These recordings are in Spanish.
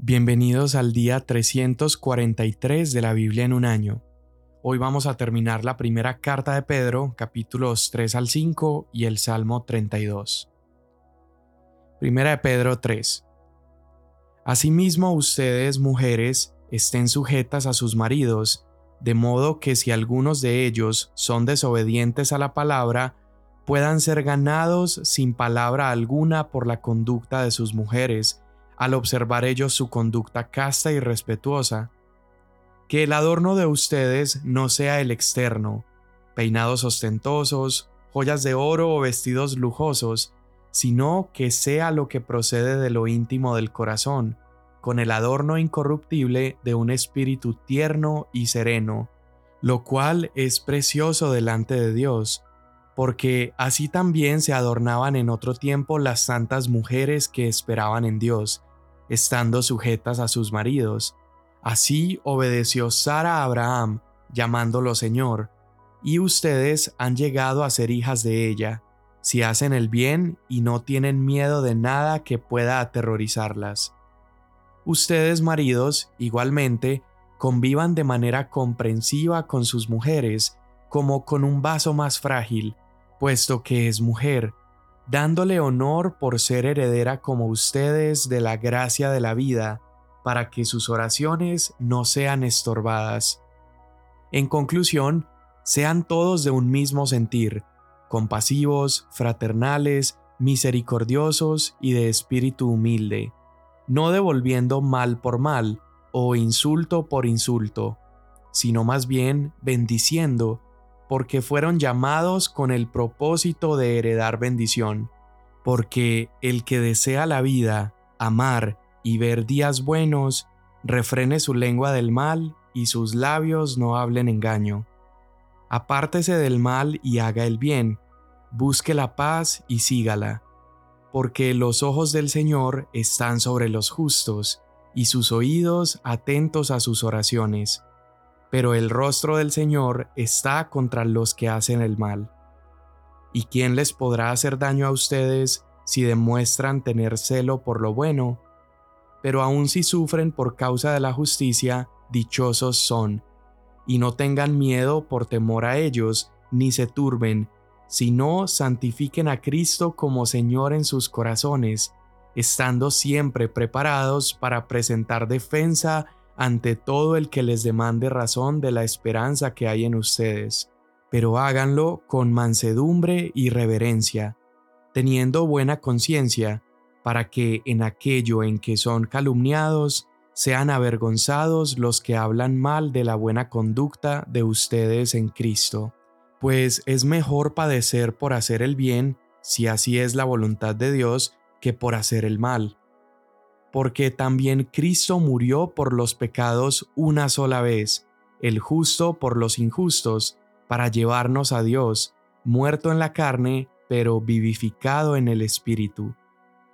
Bienvenidos al día 343 de la Biblia en un año. Hoy vamos a terminar la primera carta de Pedro, capítulos 3 al 5 y el Salmo 32. Primera de Pedro 3. Asimismo ustedes, mujeres, estén sujetas a sus maridos, de modo que si algunos de ellos son desobedientes a la palabra, puedan ser ganados sin palabra alguna por la conducta de sus mujeres, al observar ellos su conducta casta y respetuosa. Que el adorno de ustedes no sea el externo, peinados ostentosos, joyas de oro o vestidos lujosos, sino que sea lo que procede de lo íntimo del corazón, con el adorno incorruptible de un espíritu tierno y sereno, lo cual es precioso delante de Dios, porque así también se adornaban en otro tiempo las santas mujeres que esperaban en Dios, estando sujetas a sus maridos. Así obedeció Sara a Abraham, llamándolo Señor, y ustedes han llegado a ser hijas de ella, si hacen el bien y no tienen miedo de nada que pueda aterrorizarlas. Ustedes, maridos, igualmente, convivan de manera comprensiva con sus mujeres, como con un vaso más frágil, puesto que es mujer, dándole honor por ser heredera como ustedes de la gracia de la vida, para que sus oraciones no sean estorbadas. En conclusión, sean todos de un mismo sentir, compasivos, fraternales, misericordiosos y de espíritu humilde, no devolviendo mal por mal o insulto por insulto, sino más bien bendiciendo, porque fueron llamados con el propósito de heredar bendición, porque el que desea la vida, amar y ver días buenos, refrene su lengua del mal y sus labios no hablen engaño. Apártese del mal y haga el bien, busque la paz y sígala, porque los ojos del Señor están sobre los justos, y sus oídos atentos a sus oraciones pero el rostro del Señor está contra los que hacen el mal. ¿Y quién les podrá hacer daño a ustedes si demuestran tener celo por lo bueno? Pero aun si sufren por causa de la justicia, dichosos son. Y no tengan miedo por temor a ellos, ni se turben, sino santifiquen a Cristo como Señor en sus corazones, estando siempre preparados para presentar defensa ante todo el que les demande razón de la esperanza que hay en ustedes, pero háganlo con mansedumbre y reverencia, teniendo buena conciencia, para que en aquello en que son calumniados sean avergonzados los que hablan mal de la buena conducta de ustedes en Cristo, pues es mejor padecer por hacer el bien, si así es la voluntad de Dios, que por hacer el mal porque también Cristo murió por los pecados una sola vez, el justo por los injustos, para llevarnos a Dios, muerto en la carne, pero vivificado en el Espíritu.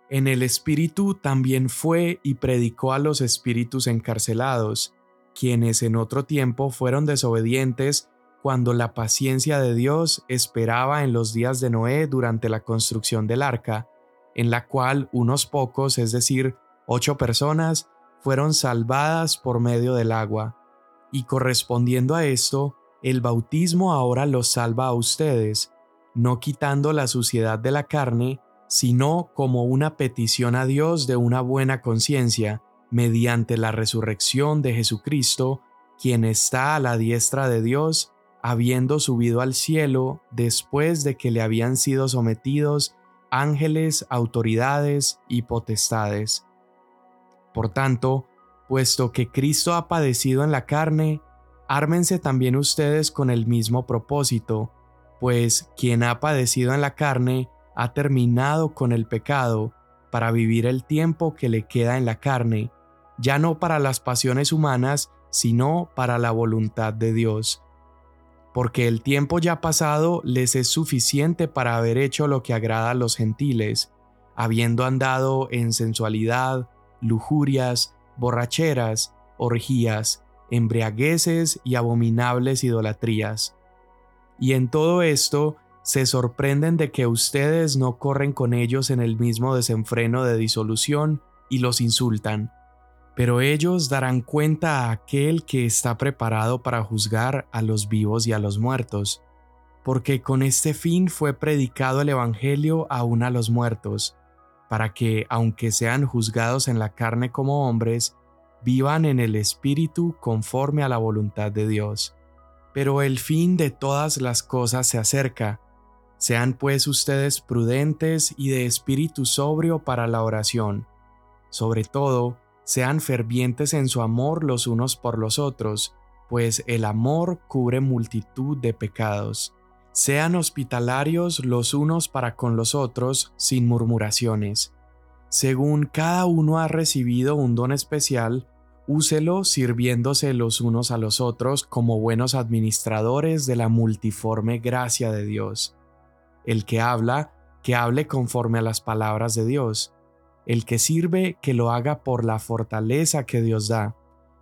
En el Espíritu también fue y predicó a los espíritus encarcelados, quienes en otro tiempo fueron desobedientes cuando la paciencia de Dios esperaba en los días de Noé durante la construcción del arca, en la cual unos pocos, es decir, Ocho personas fueron salvadas por medio del agua, y correspondiendo a esto, el bautismo ahora los salva a ustedes, no quitando la suciedad de la carne, sino como una petición a Dios de una buena conciencia, mediante la resurrección de Jesucristo, quien está a la diestra de Dios, habiendo subido al cielo después de que le habían sido sometidos ángeles, autoridades y potestades por tanto, puesto que Cristo ha padecido en la carne, ármense también ustedes con el mismo propósito, pues quien ha padecido en la carne ha terminado con el pecado para vivir el tiempo que le queda en la carne, ya no para las pasiones humanas, sino para la voluntad de Dios. Porque el tiempo ya pasado les es suficiente para haber hecho lo que agrada a los gentiles, habiendo andado en sensualidad, lujurias, borracheras, orgías, embriagueces y abominables idolatrías. Y en todo esto se sorprenden de que ustedes no corren con ellos en el mismo desenfreno de disolución y los insultan. pero ellos darán cuenta a aquel que está preparado para juzgar a los vivos y a los muertos, porque con este fin fue predicado el Evangelio aún a los muertos, para que, aunque sean juzgados en la carne como hombres, vivan en el Espíritu conforme a la voluntad de Dios. Pero el fin de todas las cosas se acerca. Sean pues ustedes prudentes y de espíritu sobrio para la oración. Sobre todo, sean fervientes en su amor los unos por los otros, pues el amor cubre multitud de pecados. Sean hospitalarios los unos para con los otros sin murmuraciones. Según cada uno ha recibido un don especial, úselo sirviéndose los unos a los otros como buenos administradores de la multiforme gracia de Dios. El que habla, que hable conforme a las palabras de Dios el que sirve que lo haga por la fortaleza que Dios da,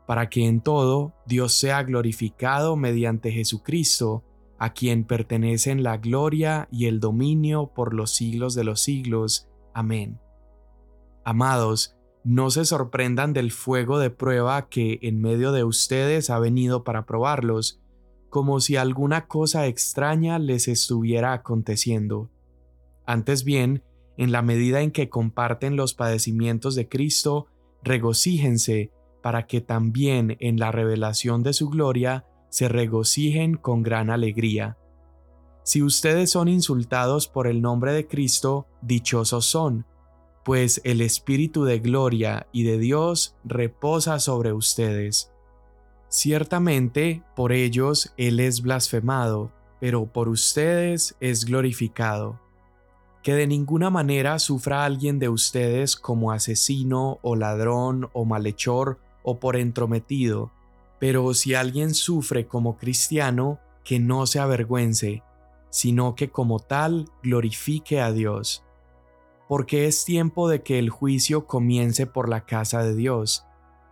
para que en todo Dios sea glorificado mediante Jesucristo, a quien pertenecen la gloria y el dominio por los siglos de los siglos. Amén. Amados, no se sorprendan del fuego de prueba que en medio de ustedes ha venido para probarlos, como si alguna cosa extraña les estuviera aconteciendo. Antes bien, en la medida en que comparten los padecimientos de Cristo, regocíjense para que también en la revelación de su gloria se regocijen con gran alegría. Si ustedes son insultados por el nombre de Cristo, dichosos son, pues el Espíritu de gloria y de Dios reposa sobre ustedes. Ciertamente, por ellos Él es blasfemado, pero por ustedes es glorificado que de ninguna manera sufra alguien de ustedes como asesino o ladrón o malhechor o por entrometido, pero si alguien sufre como cristiano, que no se avergüence, sino que como tal glorifique a Dios. Porque es tiempo de que el juicio comience por la casa de Dios,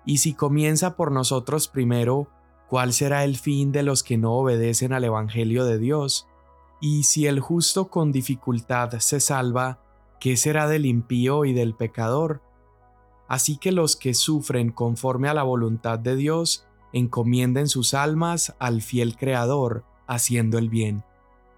y si comienza por nosotros primero, ¿cuál será el fin de los que no obedecen al Evangelio de Dios? Y si el justo con dificultad se salva, ¿qué será del impío y del pecador? Así que los que sufren conforme a la voluntad de Dios, encomienden sus almas al fiel Creador, haciendo el bien.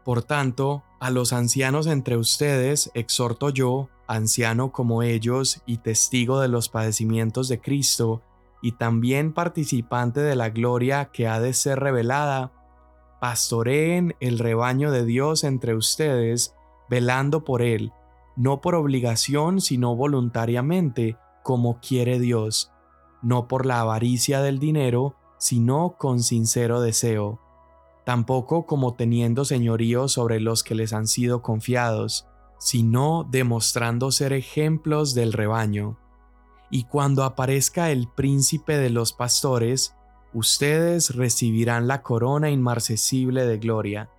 Por tanto, a los ancianos entre ustedes exhorto yo, anciano como ellos y testigo de los padecimientos de Cristo, y también participante de la gloria que ha de ser revelada, pastoreen el rebaño de Dios entre ustedes, velando por él, no por obligación, sino voluntariamente, como quiere Dios, no por la avaricia del dinero, sino con sincero deseo, tampoco como teniendo señorío sobre los que les han sido confiados, sino demostrando ser ejemplos del rebaño. Y cuando aparezca el príncipe de los pastores, ustedes recibirán la corona inmarcesible de gloria.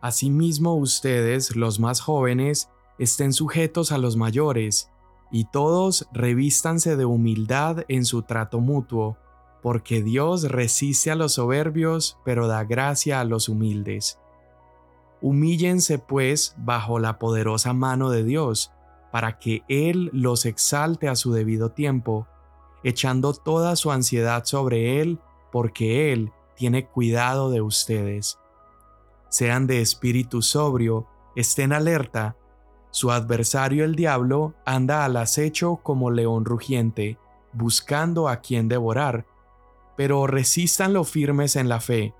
Asimismo ustedes, los más jóvenes, estén sujetos a los mayores, y todos revístanse de humildad en su trato mutuo, porque Dios resiste a los soberbios, pero da gracia a los humildes. Humíllense pues bajo la poderosa mano de Dios, para que Él los exalte a su debido tiempo, echando toda su ansiedad sobre Él, porque Él tiene cuidado de ustedes. Sean de espíritu sobrio, estén alerta. Su adversario el diablo anda al acecho como león rugiente, buscando a quien devorar, pero resístanlo firmes en la fe,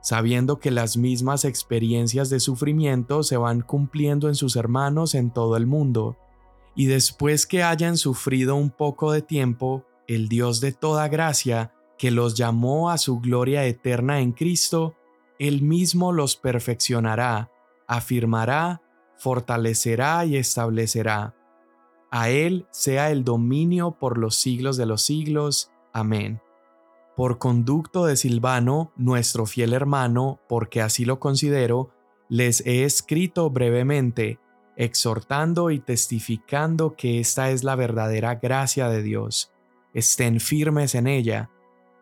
sabiendo que las mismas experiencias de sufrimiento se van cumpliendo en sus hermanos en todo el mundo, y después que hayan sufrido un poco de tiempo, el Dios de toda gracia, que los llamó a su gloria eterna en Cristo, Él mismo los perfeccionará, afirmará, fortalecerá y establecerá. A Él sea el dominio por los siglos de los siglos. Amén. Por conducto de Silvano, nuestro fiel hermano, porque así lo considero, les he escrito brevemente, exhortando y testificando que esta es la verdadera gracia de Dios. Estén firmes en ella,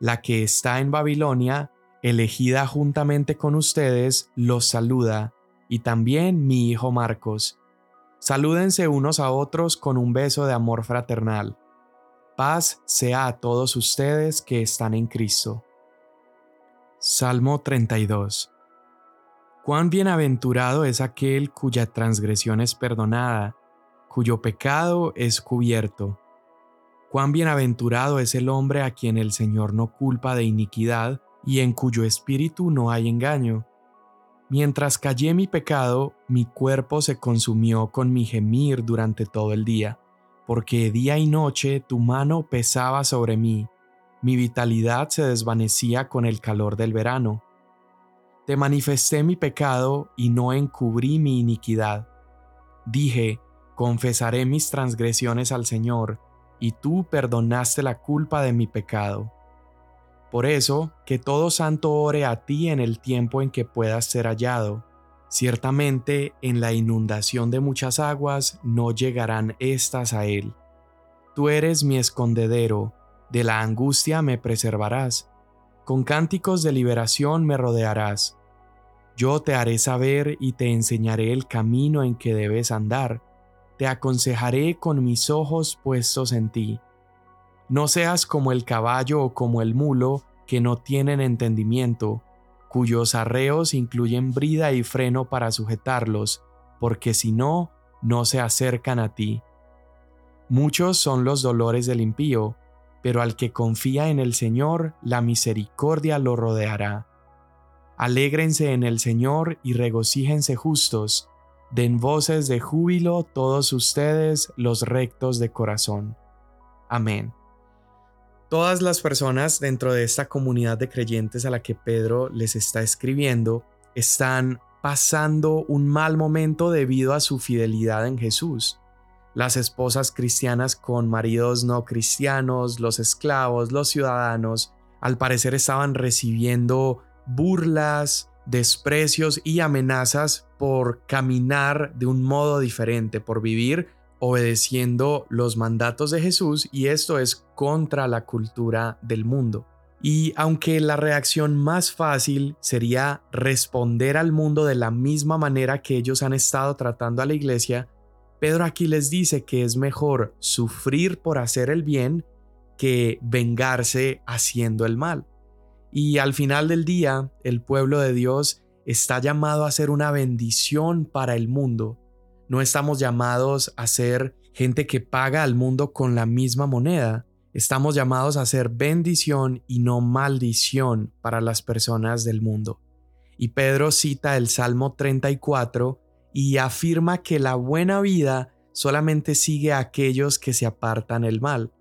la que está en Babilonia, elegida juntamente con ustedes, los saluda, y también mi hijo Marcos. Salúdense unos a otros con un beso de amor fraternal. Paz sea a todos ustedes que están en Cristo. Salmo 32 Cuán bienaventurado es aquel cuya transgresión es perdonada, cuyo pecado es cubierto. Cuán bienaventurado es el hombre a quien el Señor no culpa de iniquidad y en cuyo espíritu no hay engaño. Mientras callé mi pecado, mi cuerpo se consumió con mi gemir durante todo el día, porque día y noche tu mano pesaba sobre mí, mi vitalidad se desvanecía con el calor del verano. Te manifesté mi pecado y no encubrí mi iniquidad. Dije, confesaré mis transgresiones al Señor, y tú perdonaste la culpa de mi pecado. Por eso, que todo santo ore a ti en el tiempo en que puedas ser hallado. Ciertamente, en la inundación de muchas aguas no llegarán éstas a él. Tú eres mi escondedero, de la angustia me preservarás con cánticos de liberación me rodearás. Yo te haré saber y te enseñaré el camino en que debes andar. Te aconsejaré con mis ojos puestos en ti. No seas como el caballo o como el mulo, que no tienen entendimiento, cuyos arreos incluyen brida y freno para sujetarlos, porque si no, no se acercan a ti. Muchos son los dolores del impío, pero al que confía en el Señor, la misericordia lo rodeará. Alégrense en el Señor y regocíjense justos, den voces de júbilo todos ustedes los rectos de corazón. Amén. Todas las personas dentro de esta comunidad de creyentes a la que Pedro les está escribiendo están pasando un mal momento debido a su fidelidad en Jesús. Las esposas cristianas con maridos no cristianos, los esclavos, los ciudadanos, al parecer estaban recibiendo burlas, desprecios y amenazas por caminar de un modo diferente, por vivir obedeciendo los mandatos de Jesús y esto es contra la cultura del mundo. Y aunque la reacción más fácil sería responder al mundo de la misma manera que ellos han estado tratando a la iglesia, Pedro aquí les dice que es mejor sufrir por hacer el bien que vengarse haciendo el mal. Y al final del día, el pueblo de Dios está llamado a ser una bendición para el mundo. No estamos llamados a ser gente que paga al mundo con la misma moneda. Estamos llamados a ser bendición y no maldición para las personas del mundo. Y Pedro cita el Salmo 34 y afirma que la buena vida solamente sigue a aquellos que se apartan el mal.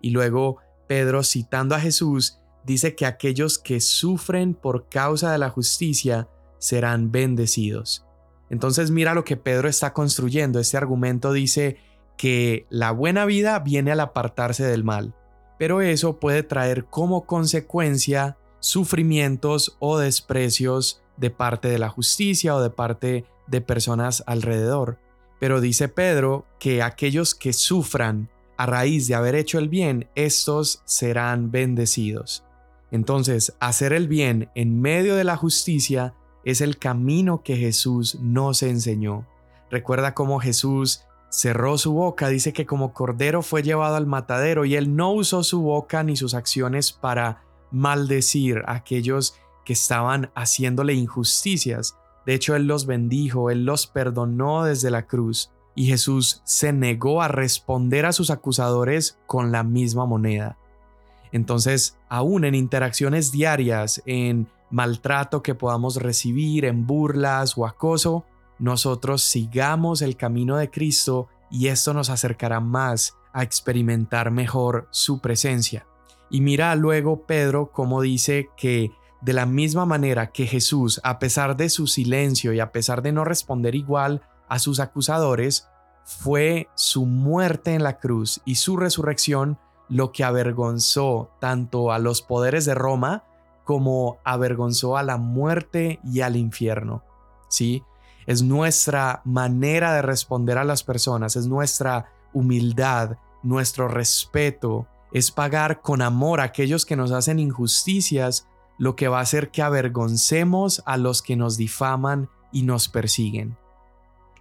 Y luego Pedro, citando a Jesús, dice que aquellos que sufren por causa de la justicia serán bendecidos. Entonces mira lo que Pedro está construyendo. Este argumento dice que la buena vida viene al apartarse del mal, pero eso puede traer como consecuencia sufrimientos o desprecios de parte de la justicia o de parte de personas alrededor. Pero dice Pedro que aquellos que sufran a raíz de haber hecho el bien, estos serán bendecidos. Entonces, hacer el bien en medio de la justicia es el camino que Jesús nos enseñó. Recuerda cómo Jesús cerró su boca, dice que como cordero fue llevado al matadero y él no usó su boca ni sus acciones para maldecir a aquellos que estaban haciéndole injusticias. De hecho, Él los bendijo, Él los perdonó desde la cruz, y Jesús se negó a responder a sus acusadores con la misma moneda. Entonces, aún en interacciones diarias, en maltrato que podamos recibir, en burlas o acoso, nosotros sigamos el camino de Cristo y esto nos acercará más a experimentar mejor su presencia. Y mira luego Pedro cómo dice que de la misma manera que Jesús, a pesar de su silencio y a pesar de no responder igual a sus acusadores, fue su muerte en la cruz y su resurrección lo que avergonzó tanto a los poderes de Roma como avergonzó a la muerte y al infierno. ¿Sí? Es nuestra manera de responder a las personas, es nuestra humildad, nuestro respeto, es pagar con amor a aquellos que nos hacen injusticias lo que va a hacer que avergoncemos a los que nos difaman y nos persiguen.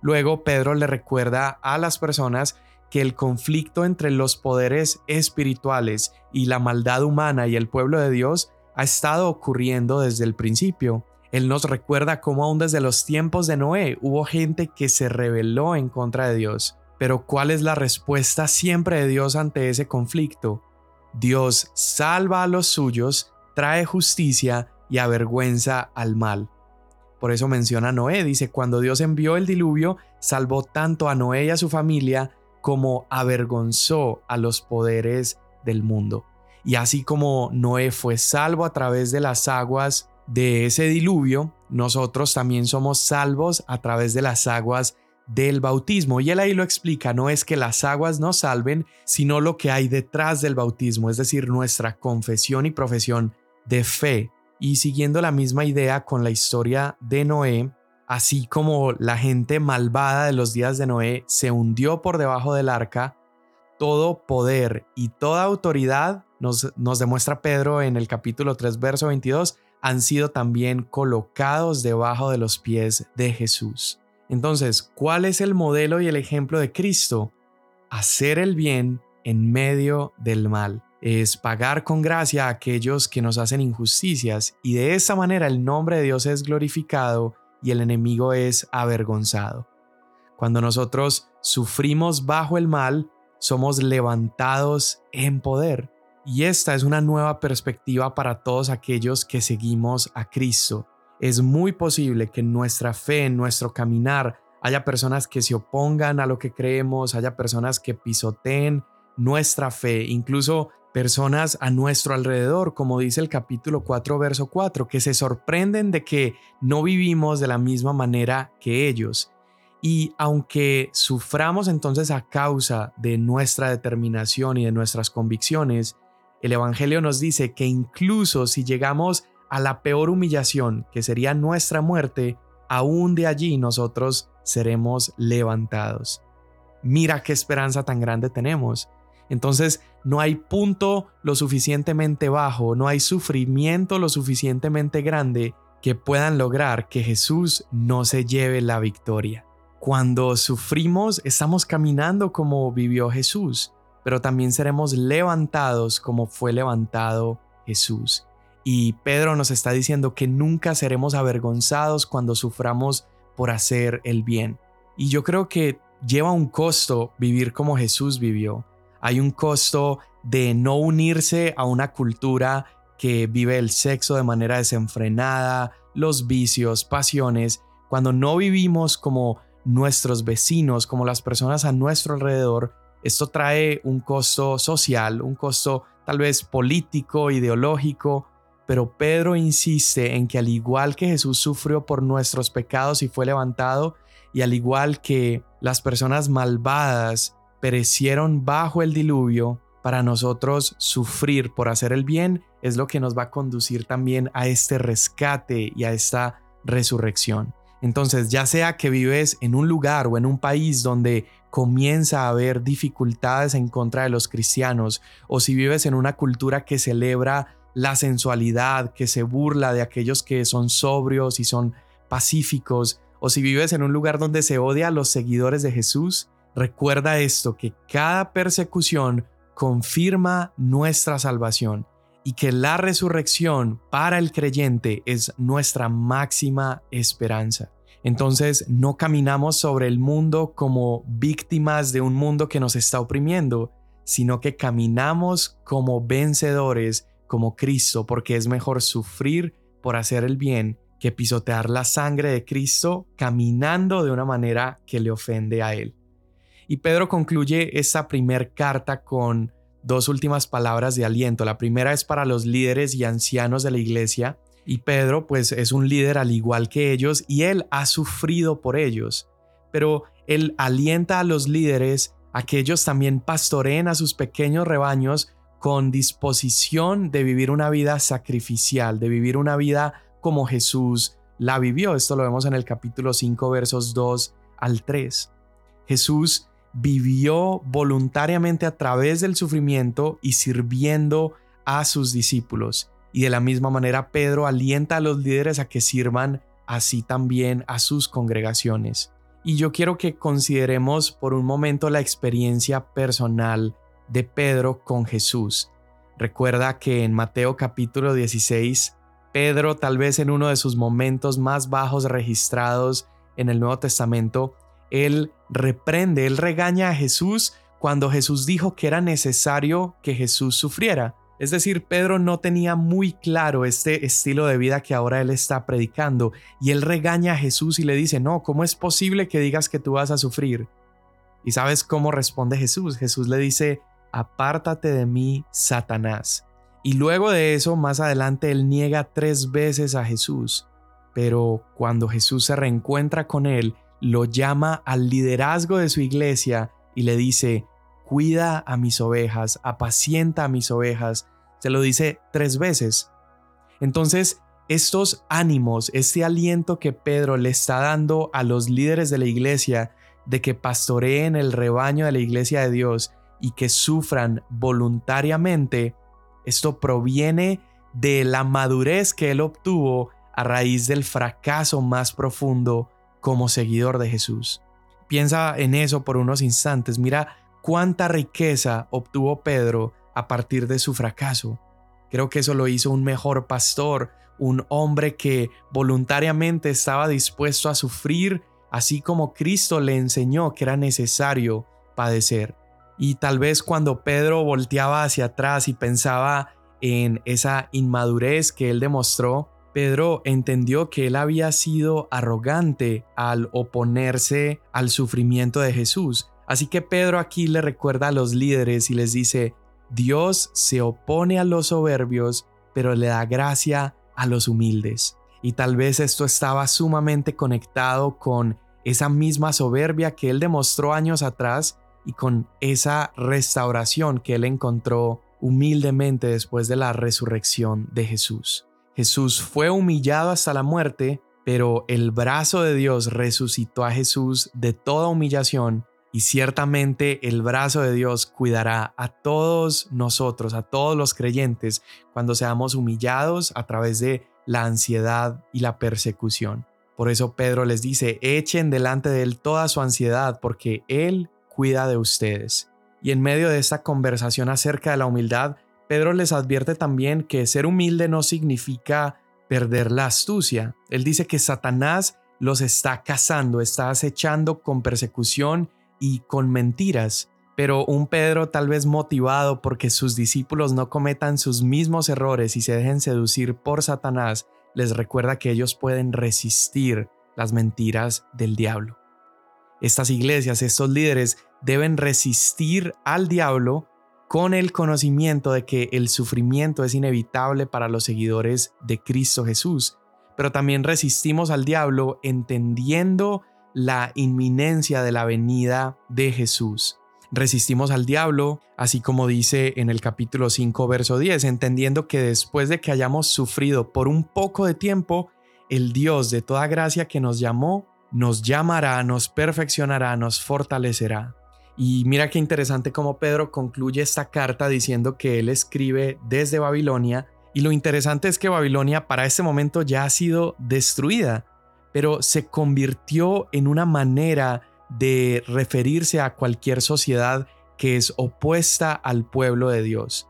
Luego Pedro le recuerda a las personas que el conflicto entre los poderes espirituales y la maldad humana y el pueblo de Dios ha estado ocurriendo desde el principio. Él nos recuerda cómo aún desde los tiempos de Noé hubo gente que se rebeló en contra de Dios. Pero ¿cuál es la respuesta siempre de Dios ante ese conflicto? Dios salva a los suyos, trae justicia y avergüenza al mal. Por eso menciona a Noé, dice, cuando Dios envió el diluvio, salvó tanto a Noé y a su familia como avergonzó a los poderes del mundo. Y así como Noé fue salvo a través de las aguas de ese diluvio, nosotros también somos salvos a través de las aguas del bautismo. Y él ahí lo explica, no es que las aguas nos salven, sino lo que hay detrás del bautismo, es decir, nuestra confesión y profesión de fe. Y siguiendo la misma idea con la historia de Noé, así como la gente malvada de los días de Noé se hundió por debajo del arca, todo poder y toda autoridad, nos, demuestra Pedro en el capítulo 3, verso 22, han sido también colocados debajo de los pies de Jesús. Entonces, ¿cuál es el modelo y el ejemplo de Cristo? Hacer el bien en medio del mal. Es pagar con gracia a aquellos que nos hacen injusticias y de esa manera el nombre de Dios es glorificado y el enemigo es avergonzado. Cuando nosotros sufrimos bajo el mal, somos levantados en poder. Y esta es una nueva perspectiva para todos aquellos que seguimos a Cristo es muy posible que en nuestra fe, en nuestro caminar, haya personas que se opongan a lo que creemos, haya personas que pisoteen nuestra fe, incluso personas a nuestro alrededor, como dice el capítulo 4, verso 4, que se sorprenden de que no vivimos de la misma manera que ellos. Y aunque suframos entonces a causa de nuestra determinación y de nuestras convicciones, el Evangelio nos dice que incluso si llegamos a la peor humillación, que sería nuestra muerte, aún de allí nosotros seremos levantados. Mira qué esperanza tan grande tenemos. Entonces no hay punto lo suficientemente bajo, no hay sufrimiento lo suficientemente grande que puedan lograr que Jesús no se lleve la victoria. Cuando sufrimos estamos caminando como vivió Jesús, pero también seremos levantados como fue levantado Jesús. Y Pedro nos está diciendo que nunca seremos avergonzados cuando suframos por hacer el bien. Y yo creo que lleva un costo vivir como Jesús vivió. Hay un costo de no unirse a una cultura que vive el sexo de manera desenfrenada, los vicios, pasiones, cuando no vivimos como nuestros vecinos, como las personas a nuestro alrededor, esto trae un costo social, un costo tal vez político, ideológico, pero Pedro insiste en que al igual que Jesús sufrió por nuestros pecados y fue levantado, y al igual que las personas malvadas perecieron bajo el diluvio, para nosotros sufrir por hacer el bien es lo que nos va a conducir también a este rescate y a esta resurrección. Entonces, ya sea que vives en un lugar o en un país donde comienza a haber dificultades en contra de los cristianos, o si vives en una cultura que celebra la sensualidad, que se burla de aquellos que son sobrios y son pacíficos, o si vives en un lugar donde se odia a los seguidores de Jesús, recuerda esto, que cada persecución confirma nuestra salvación y que la resurrección para el creyente es nuestra máxima esperanza. Entonces no caminamos sobre el mundo como víctimas de un mundo que nos está oprimiendo, sino que caminamos como vencedores como Cristo, porque es mejor sufrir por hacer el bien que pisotear la sangre de Cristo caminando de una manera que le ofende a Él. Y Pedro concluye esta primer carta con dos últimas palabras de aliento. La primera es para los líderes y ancianos de la iglesia, y Pedro pues es un líder al igual que ellos y él ha sufrido por ellos, pero él alienta a los líderes a que ellos también pastoreen a sus pequeños rebaños con disposición de vivir una vida sacrificial, de vivir una vida como Jesús la vivió. Esto lo vemos en el capítulo 5 versos 2 al 3. Jesús vivió voluntariamente a través del sufrimiento y sirviendo a sus discípulos. Y de la misma manera Pedro alienta a los líderes a que sirvan así también a sus congregaciones. y yo quiero que consideremos por un momento la experiencia personal de Pedro con Jesús. Recuerda que en Mateo capítulo 16, Pedro, tal vez en uno de sus momentos más bajos registrados en el Nuevo Testamento, él reprende, él regaña a Jesús cuando Jesús dijo que era necesario que Jesús sufriera. Es decir, Pedro no tenía muy claro este estilo de vida que ahora él está predicando y él regaña a Jesús y le dice, no, ¿cómo es posible que digas que tú vas a sufrir? ¿Y sabes cómo responde Jesús? Jesús le dice, apártate de mí, Satanás. Y luego de eso, más adelante, él niega tres veces a Jesús. Pero cuando Jesús se reencuentra con él, lo llama al liderazgo de su iglesia y le dice, cuida a mis ovejas, apacienta a mis ovejas. Se lo dice tres veces. Entonces, estos ánimos, este aliento que Pedro le está dando a los líderes de la iglesia de que pastoreen el rebaño de la iglesia de Dios y que sufran voluntariamente, esto proviene de la madurez que él obtuvo a raíz del fracaso más profundo como seguidor de Jesús. Piensa en eso por unos instantes, mira cuánta riqueza obtuvo Pedro a partir de su fracaso. Creo que eso lo hizo un mejor pastor, un hombre que voluntariamente estaba dispuesto a sufrir, así como Cristo le enseñó que era necesario padecer. Y tal vez cuando Pedro volteaba hacia atrás y pensaba en esa inmadurez que él demostró, Pedro entendió que él había sido arrogante al oponerse al sufrimiento de Jesús Así que Pedro aquí le recuerda a los líderes y les dice, Dios se opone a los soberbios, pero le da gracia a los humildes. Y tal vez esto estaba sumamente conectado con esa misma soberbia que él demostró años atrás y con esa restauración que él encontró humildemente después de la resurrección de Jesús. Jesús fue humillado hasta la muerte, pero el brazo de Dios resucitó a Jesús de toda humillación y ciertamente el brazo de Dios cuidará a todos nosotros, a todos los creyentes, cuando seamos humillados a través de la ansiedad y la persecución. Por eso Pedro les dice, echen delante de Él toda su ansiedad, porque Él cuida de ustedes. Y en medio de esta conversación acerca de la humildad, Pedro les advierte también que ser humilde no significa perder la astucia. Él dice que Satanás los está cazando, está acechando con persecución y con mentiras, pero un Pedro tal vez motivado porque sus discípulos no cometan sus mismos errores y se dejen seducir por Satanás, les recuerda que ellos pueden resistir las mentiras del diablo. Estas iglesias, estos líderes deben resistir al diablo con el conocimiento de que el sufrimiento es inevitable para los seguidores de Cristo Jesús, pero también resistimos al diablo entendiendo la inminencia de la venida de Jesús. Resistimos al diablo, así como dice en el capítulo 5, verso 10, entendiendo que después de que hayamos sufrido por un poco de tiempo, el Dios de toda gracia que nos llamó, nos llamará, nos perfeccionará, nos fortalecerá. Y mira qué interesante cómo Pedro concluye esta carta diciendo que él escribe desde Babilonia, y lo interesante es que Babilonia para este momento ya ha sido destruida pero se convirtió en una manera de referirse a cualquier sociedad que es opuesta al pueblo de Dios.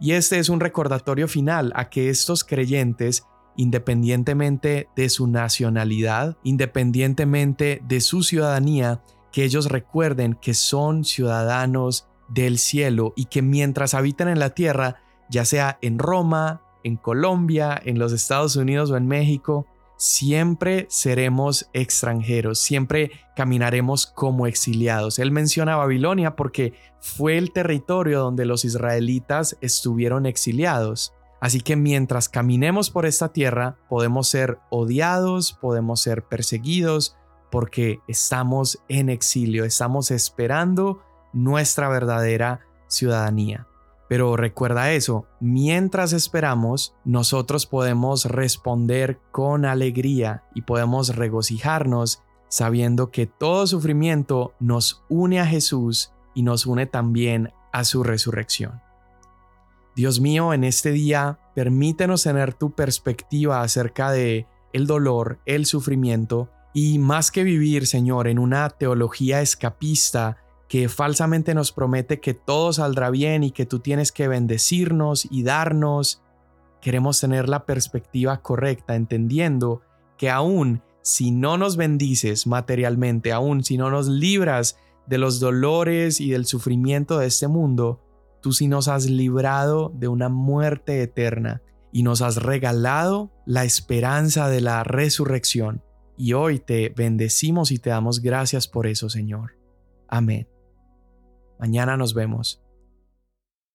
Y este es un recordatorio final a que estos creyentes, independientemente de su nacionalidad, independientemente de su ciudadanía, que ellos recuerden que son ciudadanos del cielo y que mientras habitan en la tierra, ya sea en Roma, en Colombia, en los Estados Unidos o en México, siempre seremos extranjeros, siempre caminaremos como exiliados. Él menciona Babilonia porque fue el territorio donde los israelitas estuvieron exiliados. Así que mientras caminemos por esta tierra, podemos ser odiados, podemos ser perseguidos, porque estamos en exilio, estamos esperando nuestra verdadera ciudadanía. Pero recuerda eso, mientras esperamos, nosotros podemos responder con alegría y podemos regocijarnos sabiendo que todo sufrimiento nos une a Jesús y nos une también a su resurrección. Dios mío, en este día, permítenos tener tu perspectiva acerca de el dolor, el sufrimiento Y más que vivir, Señor, en una teología escapista que falsamente nos promete que todo saldrá bien y que tú tienes que bendecirnos y darnos, queremos tener la perspectiva correcta, entendiendo que aún si no nos bendices materialmente, aún si no nos libras de los dolores y del sufrimiento de este mundo, tú sí nos has librado de una muerte eterna y nos has regalado la esperanza de la resurrección. Y hoy te bendecimos y te damos gracias por eso, Señor. Amén. Mañana nos vemos.